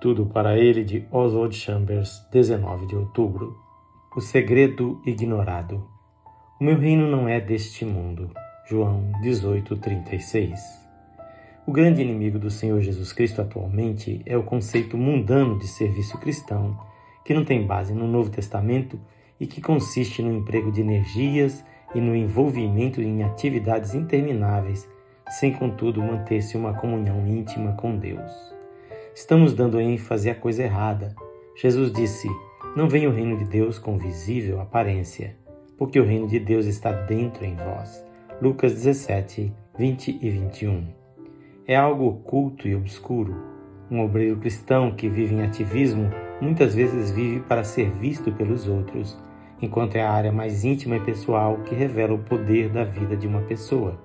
Tudo para ele de Oswald Chambers, 19 de outubro. O segredo ignorado. O meu reino não é deste mundo. João 18:36. O grande inimigo do Senhor Jesus Cristo atualmente é o conceito mundano de serviço cristão, que não tem base no Novo Testamento e que consiste no emprego de energias e no envolvimento em atividades intermináveis, sem contudo manter-se uma comunhão íntima com Deus. Estamos dando ênfase à coisa errada. Jesus disse: Não vem o reino de Deus com visível aparência, porque o reino de Deus está dentro em vós. Lucas 17, 20 e 21. É algo oculto e obscuro. Um obreiro cristão que vive em ativismo muitas vezes vive para ser visto pelos outros enquanto é a área mais íntima e pessoal que revela o poder da vida de uma pessoa.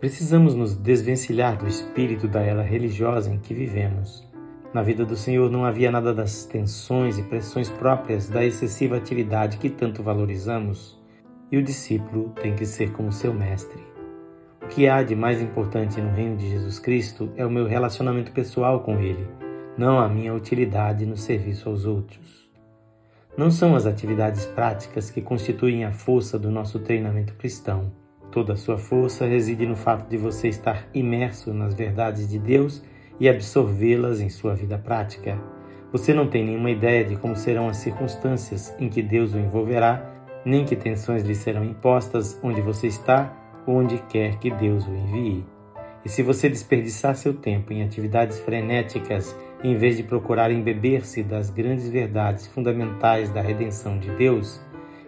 Precisamos nos desvencilhar do espírito da era religiosa em que vivemos. Na vida do Senhor não havia nada das tensões e pressões próprias da excessiva atividade que tanto valorizamos, e o discípulo tem que ser como seu mestre. O que há de mais importante no reino de Jesus Cristo é o meu relacionamento pessoal com Ele, não a minha utilidade no serviço aos outros. Não são as atividades práticas que constituem a força do nosso treinamento cristão. Toda a sua força reside no fato de você estar imerso nas verdades de Deus e absorvê-las em sua vida prática. Você não tem nenhuma ideia de como serão as circunstâncias em que Deus o envolverá, nem que tensões lhe serão impostas onde você está ou onde quer que Deus o envie. E se você desperdiçar seu tempo em atividades frenéticas em vez de procurar embeber-se das grandes verdades fundamentais da redenção de Deus,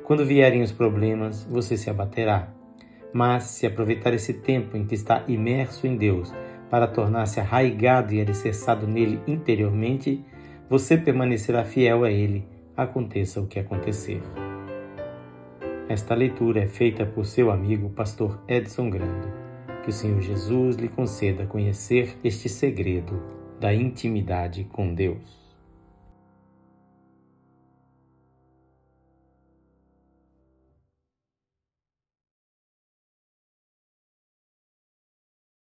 quando vierem os problemas, você se abaterá. Mas se aproveitar esse tempo em que está imerso em Deus para tornar-se arraigado e alicerçado nele interiormente, você permanecerá fiel a ele, aconteça o que acontecer. Esta leitura é feita por seu amigo pastor Edson Grando. Que o Senhor Jesus lhe conceda conhecer este segredo da intimidade com Deus.